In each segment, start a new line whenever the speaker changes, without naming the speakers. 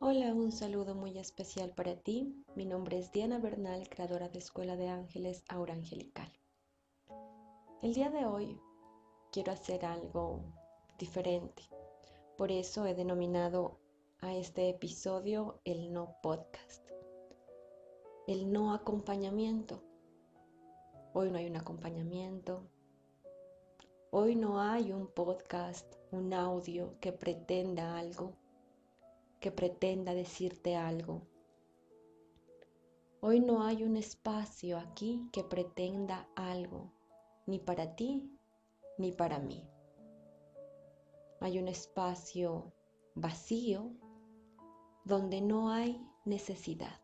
Hola, un saludo muy especial para ti. Mi nombre es Diana Bernal, creadora de Escuela de Ángeles Aura Angelical. El día de hoy quiero hacer algo diferente. Por eso he denominado a este episodio el no podcast. El no acompañamiento. Hoy no hay un acompañamiento. Hoy no hay un podcast, un audio que pretenda algo, que pretenda decirte algo. Hoy no hay un espacio aquí que pretenda algo, ni para ti ni para mí. Hay un espacio vacío donde no hay necesidad,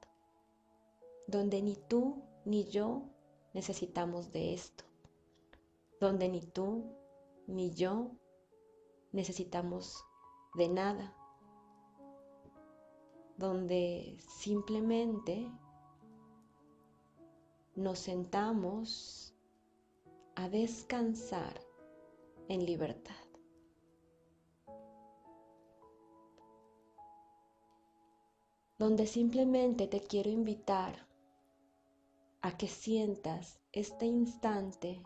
donde ni tú ni yo necesitamos de esto, donde ni tú ni yo necesitamos de nada, donde simplemente nos sentamos a descansar en libertad. Donde simplemente te quiero invitar a que sientas este instante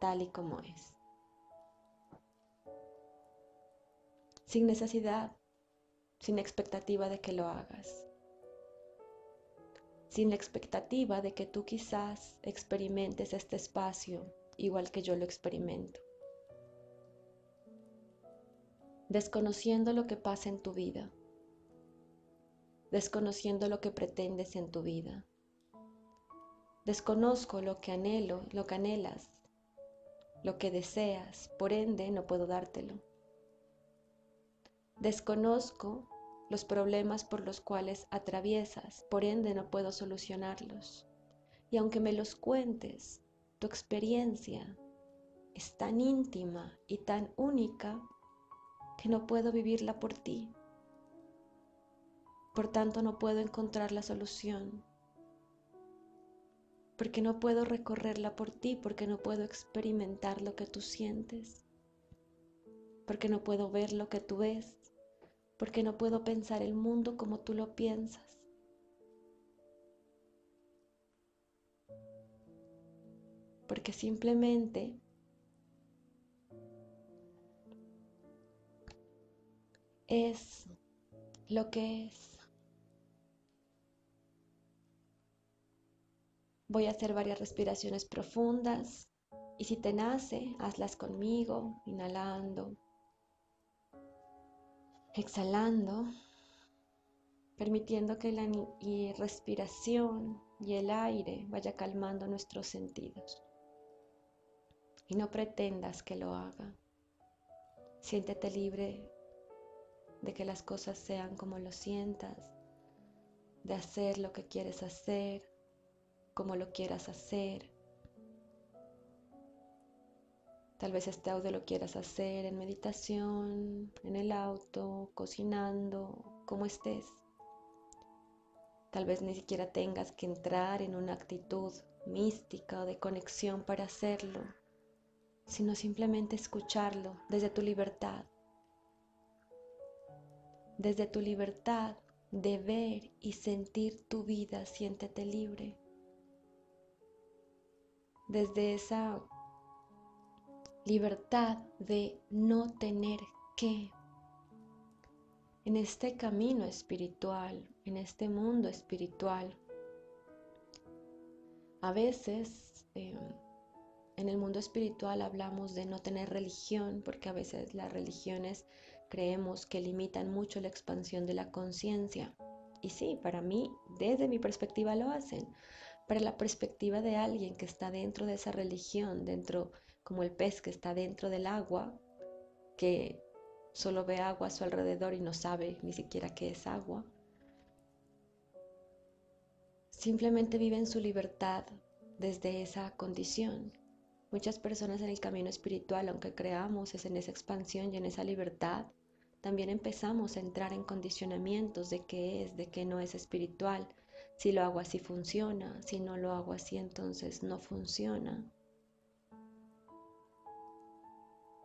tal y como es. Sin necesidad, sin expectativa de que lo hagas. Sin la expectativa de que tú quizás experimentes este espacio igual que yo lo experimento. Desconociendo lo que pasa en tu vida. Desconociendo lo que pretendes en tu vida Desconozco lo que anhelo, lo que anhelas, lo que deseas, por ende no puedo dártelo. Desconozco los problemas por los cuales atraviesas, por ende no puedo solucionarlos. Y aunque me los cuentes, tu experiencia es tan íntima y tan única que no puedo vivirla por ti. Por tanto, no puedo encontrar la solución porque no puedo recorrerla por ti, porque no puedo experimentar lo que tú sientes, porque no puedo ver lo que tú ves, porque no puedo pensar el mundo como tú lo piensas. Porque simplemente es lo que es. Voy a hacer varias respiraciones profundas y si te nace, hazlas conmigo, inhalando, exhalando, permitiendo que la respiración y el aire vaya calmando nuestros sentidos. Y no pretendas que lo haga. Siéntete libre de que las cosas sean como lo sientas, de hacer lo que quieres hacer, como lo quieras hacer. Tal vez este audio lo quieras hacer en meditación, en el auto, cocinando, como estés. Tal vez ni siquiera tengas que entrar en una actitud mística o de conexión para hacerlo, sino simplemente escucharlo desde tu libertad. Desde tu libertad de ver y sentir tu vida, siéntete libre desde esa libertad de no tener que. En este camino espiritual, en este mundo espiritual, a veces em, en el mundo espiritual hablamos de no tener religión, porque a veces las religiones creemos que limitan mucho la expansión de la conciencia. Y sí, para mí, desde mi perspectiva lo hacen, para la perspectiva de alguien que está dentro de esa religión, dentro como el pez que está dentro del agua, que solo ve agua a su alrededor y no sabe ni siquiera qué es agua. Simplemente vive en su libertad desde esa condición. Muchas personas en el camino espiritual, aunque creamos es en esa expansión y en esa libertad, también empezamos a entrar en condicionamientos de qué es, de qué no es espiritual, si lo hago así funciona, si no lo hago así entonces no funciona.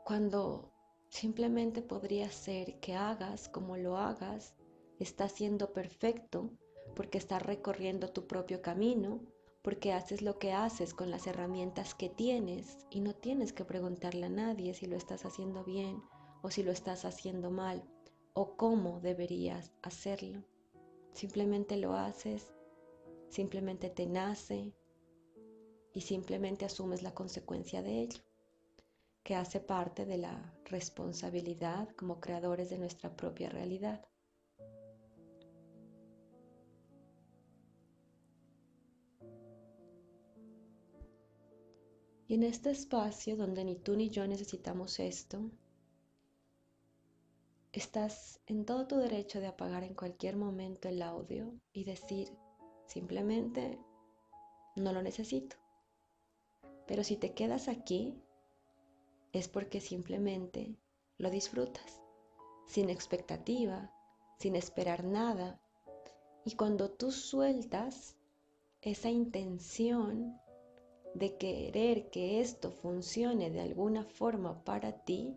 Cuando simplemente podría ser que hagas como lo hagas está siendo perfecto, porque estás recorriendo tu propio camino, porque haces lo que haces con las herramientas que tienes y no tienes que preguntarle a nadie si lo estás haciendo bien o si lo estás haciendo mal o cómo deberías hacerlo. Simplemente lo haces, simplemente te nace y simplemente asumes la consecuencia de ello, que hace parte de la responsabilidad como creadores de nuestra propia realidad. Y en este espacio donde ni tú ni yo necesitamos esto, estás en todo tu derecho de apagar en cualquier momento el audio y decir simplemente no lo necesito. Pero si te quedas aquí es porque simplemente lo disfrutas, sin expectativa, sin esperar nada. Y cuando tú sueltas esa intención de querer que esto funcione de alguna forma para ti,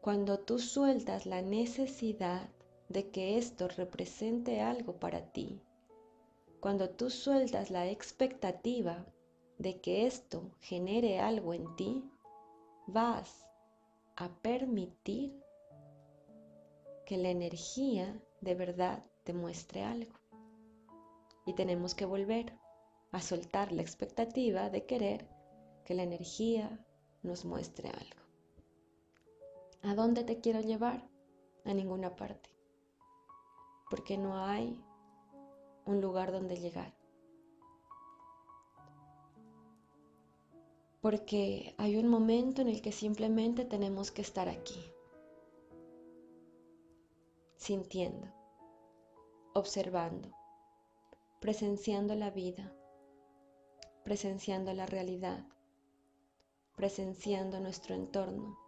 cuando tú sueltas la necesidad de que esto represente algo para ti, cuando tú sueltas la expectativa de que esto genere algo en ti, vas a permitir que la energía de verdad te muestre algo. Y tenemos que volver a soltar la expectativa de querer que la energía nos muestre algo. ¿A dónde te quiero llevar? A ninguna parte. Porque no hay un lugar donde llegar. Porque hay un momento en el que simplemente tenemos que estar aquí, sintiendo, observando, presenciando la vida, presenciando la realidad, presenciando nuestro entorno,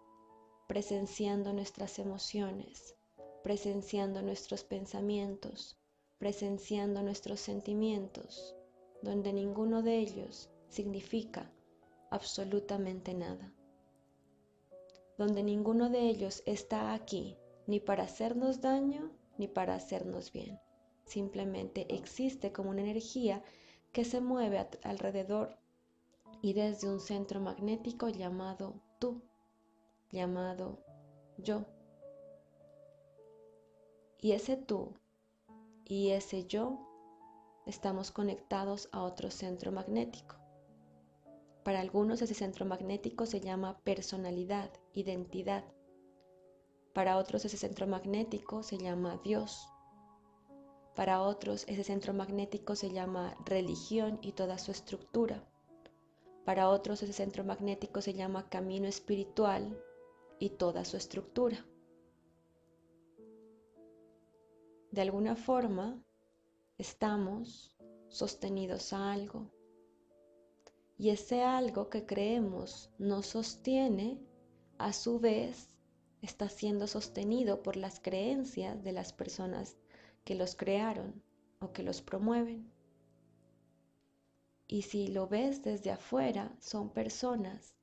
presenciando nuestras emociones, presenciando nuestros pensamientos, presenciando nuestros sentimientos, donde ninguno de ellos significa absolutamente nada, donde ninguno de ellos está aquí ni para hacernos daño ni para hacernos bien, simplemente existe como una energía que se mueve alrededor y desde un centro magnético llamado tú, llamado yo. Y ese tú y ese yo estamos conectados a otro centro magnético. Para algunos ese centro magnético se llama personalidad, identidad. Para otros ese centro magnético se llama Dios. Para otros ese centro magnético se llama religión y toda su estructura. Para otros ese centro magnético se llama camino espiritual y toda su estructura. De alguna forma estamos sostenidos a algo y ese algo que creemos nos sostiene a su vez está siendo sostenido por las creencias de las personas que los crearon o que los promueven. Y si lo ves desde afuera, son personas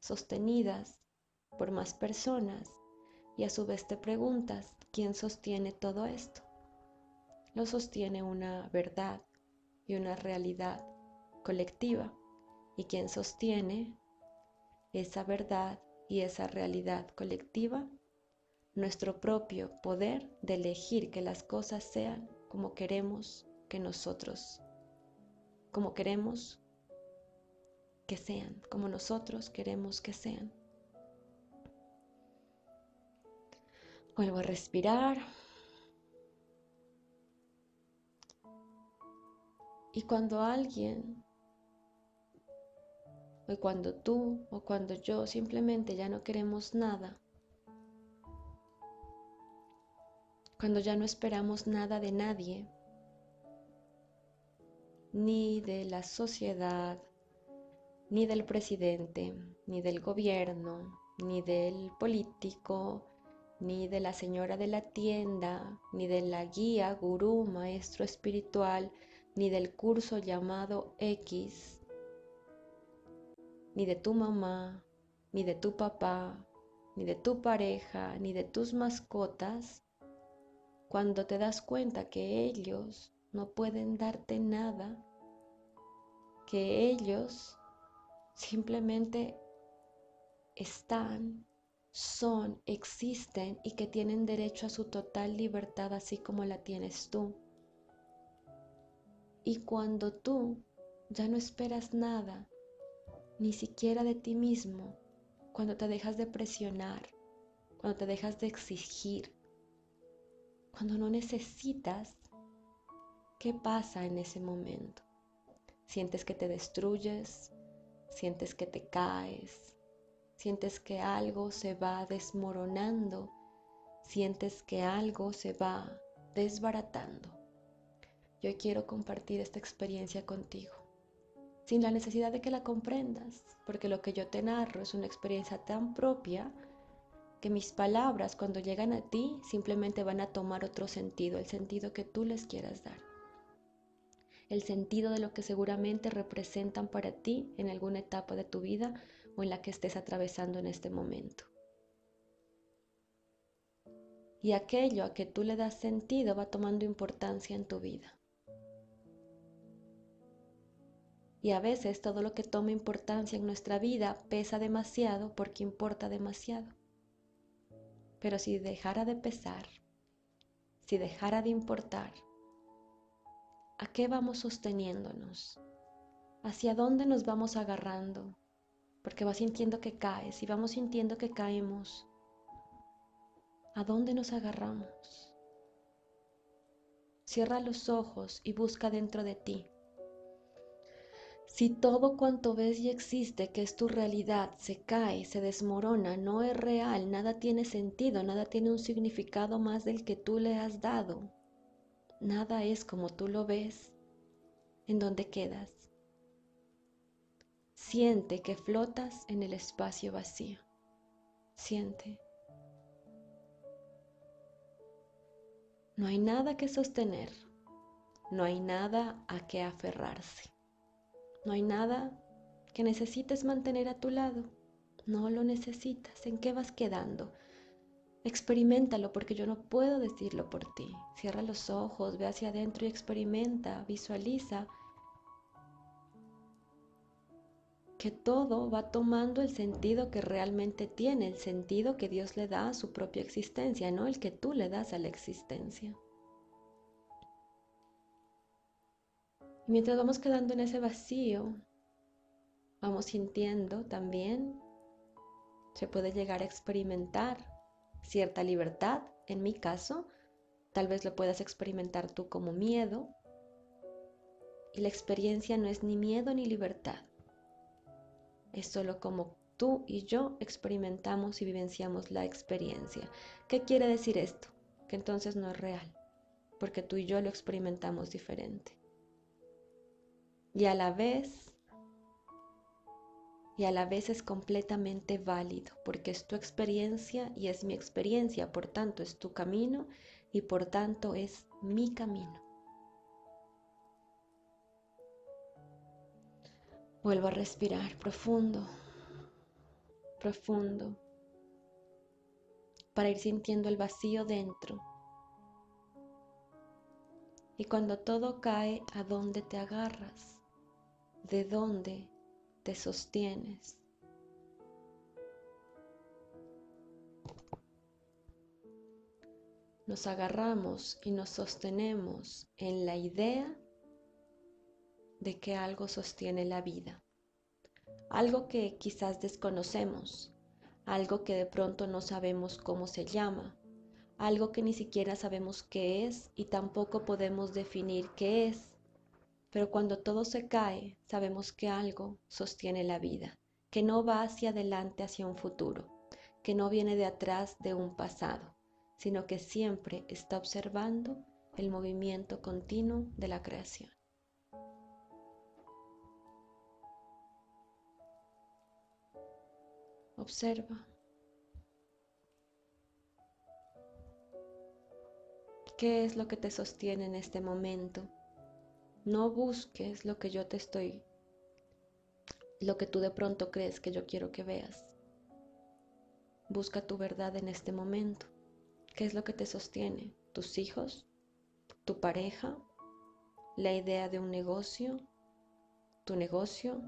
sostenidas por más personas y a su vez te preguntas, ¿quién sostiene todo esto? Lo sostiene una verdad y una realidad colectiva. ¿Y quién sostiene esa verdad y esa realidad colectiva? nuestro propio poder de elegir que las cosas sean como queremos que nosotros, como queremos que sean, como nosotros queremos que sean. Vuelvo a respirar. Y cuando alguien, o cuando tú, o cuando yo simplemente ya no queremos nada, cuando ya no esperamos nada de nadie, ni de la sociedad, ni del presidente, ni del gobierno, ni del político, ni de la señora de la tienda, ni de la guía, gurú, maestro espiritual, ni del curso llamado X, ni de tu mamá, ni de tu papá, ni de tu pareja, ni de tus mascotas, cuando te das cuenta que ellos no pueden darte nada, que ellos simplemente están, son, existen y que tienen derecho a su total libertad así como la tienes tú. Y cuando tú ya no esperas nada, ni siquiera de ti mismo, cuando te dejas de presionar, cuando te dejas de exigir, cuando no necesitas, ¿qué pasa en ese momento? Sientes que te destruyes, sientes que te caes, sientes que algo se va desmoronando, sientes que algo se va desbaratando. Yo quiero compartir esta experiencia contigo, sin la necesidad de que la comprendas, porque lo que yo te narro es una experiencia tan propia que mis palabras cuando llegan a ti simplemente van a tomar otro sentido, el sentido que tú les quieras dar el sentido de lo que seguramente representan para ti en alguna etapa de tu vida o en la que estés atravesando en este momento. Y aquello a que tú le das sentido va tomando importancia en tu vida. Y a veces todo lo que toma importancia en nuestra vida pesa demasiado porque importa demasiado. Pero si dejara de pesar, si dejara de importar, ¿A qué vamos sosteniéndonos? ¿Hacia dónde nos vamos agarrando? Porque vas sintiendo que caes y vamos sintiendo que caemos. ¿A dónde nos agarramos? Cierra los ojos y busca dentro de ti. Si todo cuanto ves y existe, que es tu realidad, se cae, se desmorona, no es real, nada tiene sentido, nada tiene un significado más del que tú le has dado, nada es como tú lo ves, en donde quedas. Siente que flotas en el espacio vacío. Siente. No hay nada que sostener. No hay nada a que aferrarse. No hay nada que necesites mantener a tu lado. No lo necesitas. ¿En qué vas quedando? Experimentalo porque yo no puedo decirlo por ti. Cierra los ojos, ve hacia adentro y experimenta, visualiza que todo va tomando el sentido que realmente tiene, el sentido que Dios le da a su propia existencia, no el que tú le das a la existencia. Y mientras vamos quedando en ese vacío, vamos sintiendo también, se puede llegar a experimentar cierta libertad. En mi caso, tal vez lo puedas experimentar tú como miedo. Y la experiencia no es ni miedo ni libertad. Es solo como tú y yo experimentamos y vivenciamos la experiencia. ¿Qué quiere decir esto? Que entonces no es real, porque tú y yo lo experimentamos diferente. Y a la vez y a la vez es completamente válido porque es tu experiencia y es mi experiencia, por tanto es tu camino y por tanto es mi camino. Vuelvo a respirar profundo, profundo, para ir sintiendo el vacío dentro. Y cuando todo cae, ¿a dónde te agarras? ¿De dónde te sostienes. Nos agarramos y nos sostenemos en la idea de que algo sostiene la vida, algo que quizás desconocemos, algo que de pronto no sabemos cómo se llama, algo que ni siquiera sabemos qué es y tampoco podemos definir qué es, pero cuando todo se cae, sabemos que algo sostiene la vida, que no va hacia adelante hacia un futuro, que no viene de atrás de un pasado, sino que siempre está observando el movimiento continuo de la creación. Observa. ¿Qué es lo que te sostiene en este momento? No busques lo que yo te estoy, lo que tú de pronto crees que yo quiero que veas. Busca tu verdad en este momento. ¿Qué es lo que te sostiene? tus hijos, tu pareja, la idea de un negocio, tu negocio,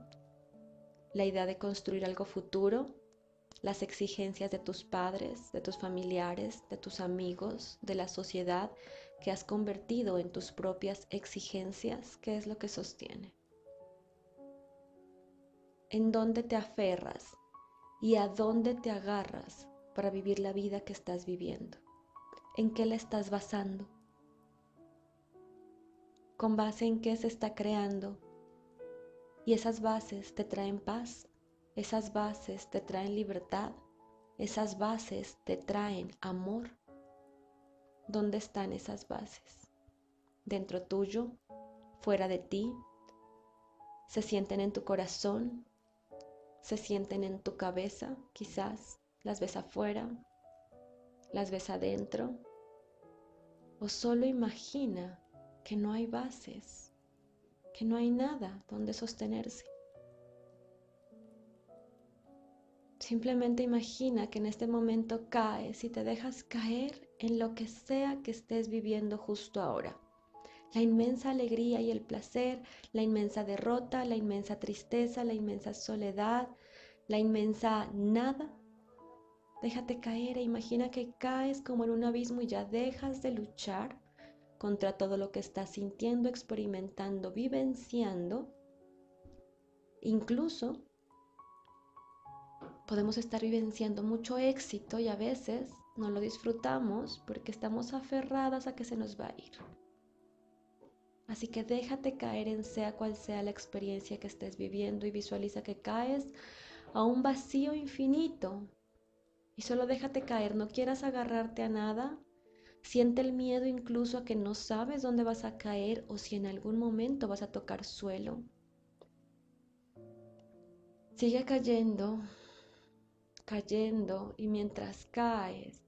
la idea de construir algo futuro, las exigencias de tus padres, de tus familiares, de tus amigos, de la sociedad que has convertido en tus propias exigencias, ¿qué es lo que sostiene? ¿En dónde te aferras y a dónde te agarras para vivir la vida que estás viviendo? ¿En qué la estás basando? ¿Con base en qué se está creando? Y esas bases te traen paz, esas bases te traen libertad, esas bases te traen amor. ¿Dónde están esas bases? ¿Dentro tuyo? ¿Fuera de ti? ¿Se sienten en tu corazón? ¿Se sienten en tu cabeza? Quizás las ves afuera, las ves adentro. O solo imagina que no hay bases que no hay nada donde sostenerse. Simplemente imagina que en este momento caes y te dejas caer en lo que sea que estés viviendo justo ahora. La inmensa alegría y el placer, la inmensa derrota, la inmensa tristeza, la inmensa soledad, la inmensa nada. Déjate caer e imagina que caes como en un abismo y ya dejas de luchar contra todo lo que estás sintiendo, experimentando, vivenciando. Incluso podemos estar vivenciando mucho éxito y a veces no lo disfrutamos porque estamos aferradas a que se nos va a ir. Así que déjate caer en sea cual sea la experiencia que estés viviendo y visualiza que caes a un vacío infinito. Y solo déjate caer, no quieras agarrarte a nada, Siente el miedo incluso a que no sabes dónde vas a caer o si en algún momento vas a tocar suelo. Sigue cayendo, cayendo y mientras caes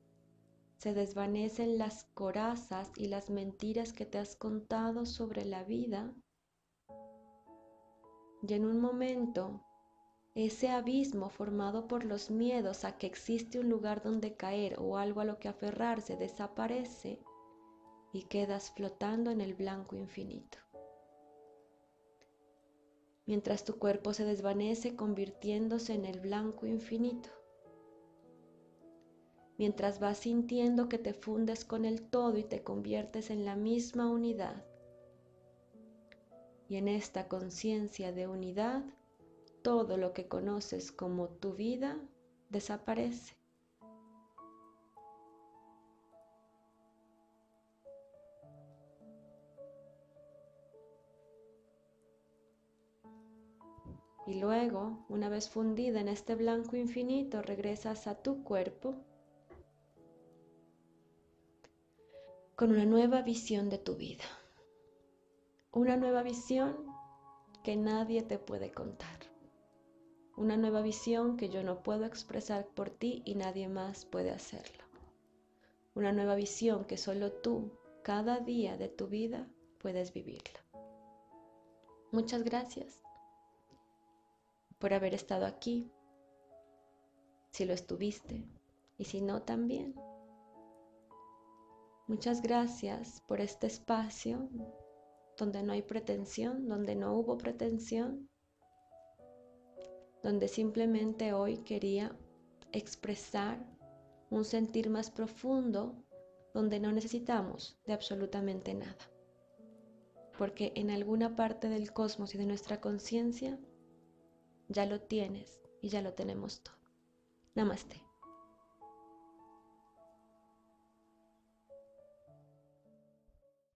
se desvanecen las corazas y las mentiras que te has contado sobre la vida. Y en un momento ese abismo formado por los miedos a que existe un lugar donde caer o algo a lo que aferrarse desaparece y quedas flotando en el blanco infinito. Mientras tu cuerpo se desvanece convirtiéndose en el blanco infinito. Mientras vas sintiendo que te fundes con el todo y te conviertes en la misma unidad. Y en esta conciencia de unidad todo lo que conoces como tu vida desaparece. Y luego, una vez fundida en este blanco infinito, regresas a tu cuerpo con una nueva visión de tu vida. Una nueva visión que nadie te puede contar una nueva visión que yo no puedo expresar por ti y nadie más puede hacerlo. Una nueva visión que solo tú, cada día de tu vida, puedes vivirla. Muchas gracias por haber estado aquí, si lo estuviste, y si no también. Muchas gracias por este espacio donde no hay pretensión, donde no hubo pretensión, donde simplemente hoy quería expresar un sentir más profundo donde no necesitamos de absolutamente nada. Porque en alguna parte del cosmos y de nuestra conciencia ya lo tienes y ya lo tenemos todo. Namaste.